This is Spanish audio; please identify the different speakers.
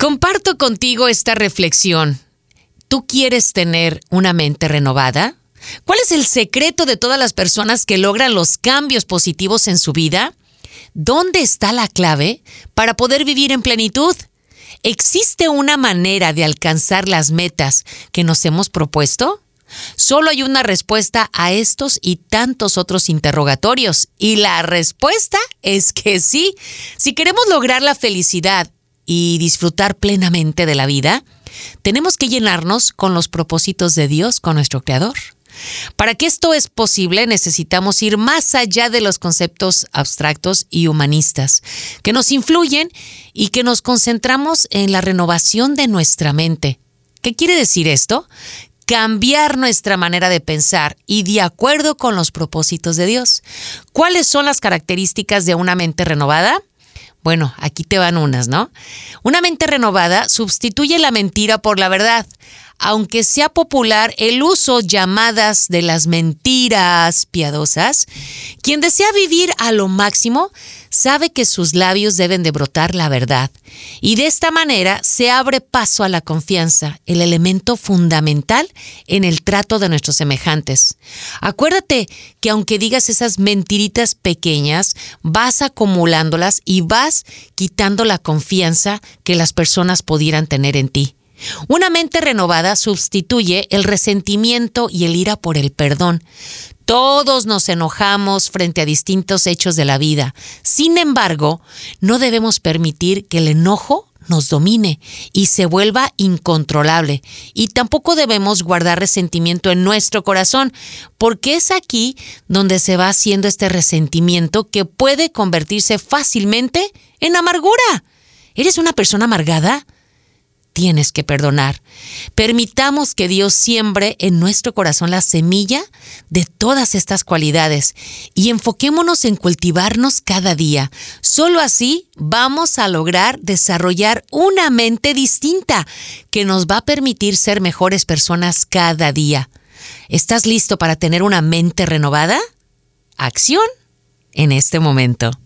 Speaker 1: Comparto contigo esta reflexión. ¿Tú quieres tener una mente renovada? ¿Cuál es el secreto de todas las personas que logran los cambios positivos en su vida? ¿Dónde está la clave para poder vivir en plenitud? ¿Existe una manera de alcanzar las metas que nos hemos propuesto? Solo hay una respuesta a estos y tantos otros interrogatorios. Y la respuesta es que sí. Si queremos lograr la felicidad y disfrutar plenamente de la vida, tenemos que llenarnos con los propósitos de Dios, con nuestro Creador. Para que esto es posible necesitamos ir más allá de los conceptos abstractos y humanistas que nos influyen y que nos concentramos en la renovación de nuestra mente. ¿Qué quiere decir esto? Cambiar nuestra manera de pensar y de acuerdo con los propósitos de Dios. ¿Cuáles son las características de una mente renovada? Bueno, aquí te van unas, ¿no? Una mente renovada sustituye la mentira por la verdad. Aunque sea popular el uso llamadas de las mentiras piadosas, quien desea vivir a lo máximo sabe que sus labios deben de brotar la verdad. Y de esta manera se abre paso a la confianza, el elemento fundamental en el trato de nuestros semejantes. Acuérdate que aunque digas esas mentiritas pequeñas, vas acumulándolas y vas quitando la confianza que las personas pudieran tener en ti. Una mente renovada sustituye el resentimiento y el ira por el perdón. Todos nos enojamos frente a distintos hechos de la vida. Sin embargo, no debemos permitir que el enojo nos domine y se vuelva incontrolable. Y tampoco debemos guardar resentimiento en nuestro corazón, porque es aquí donde se va haciendo este resentimiento que puede convertirse fácilmente en amargura. ¿Eres una persona amargada? Tienes que perdonar. Permitamos que Dios siembre en nuestro corazón la semilla de todas estas cualidades y enfoquémonos en cultivarnos cada día. Solo así vamos a lograr desarrollar una mente distinta que nos va a permitir ser mejores personas cada día. ¿Estás listo para tener una mente renovada? Acción en este momento.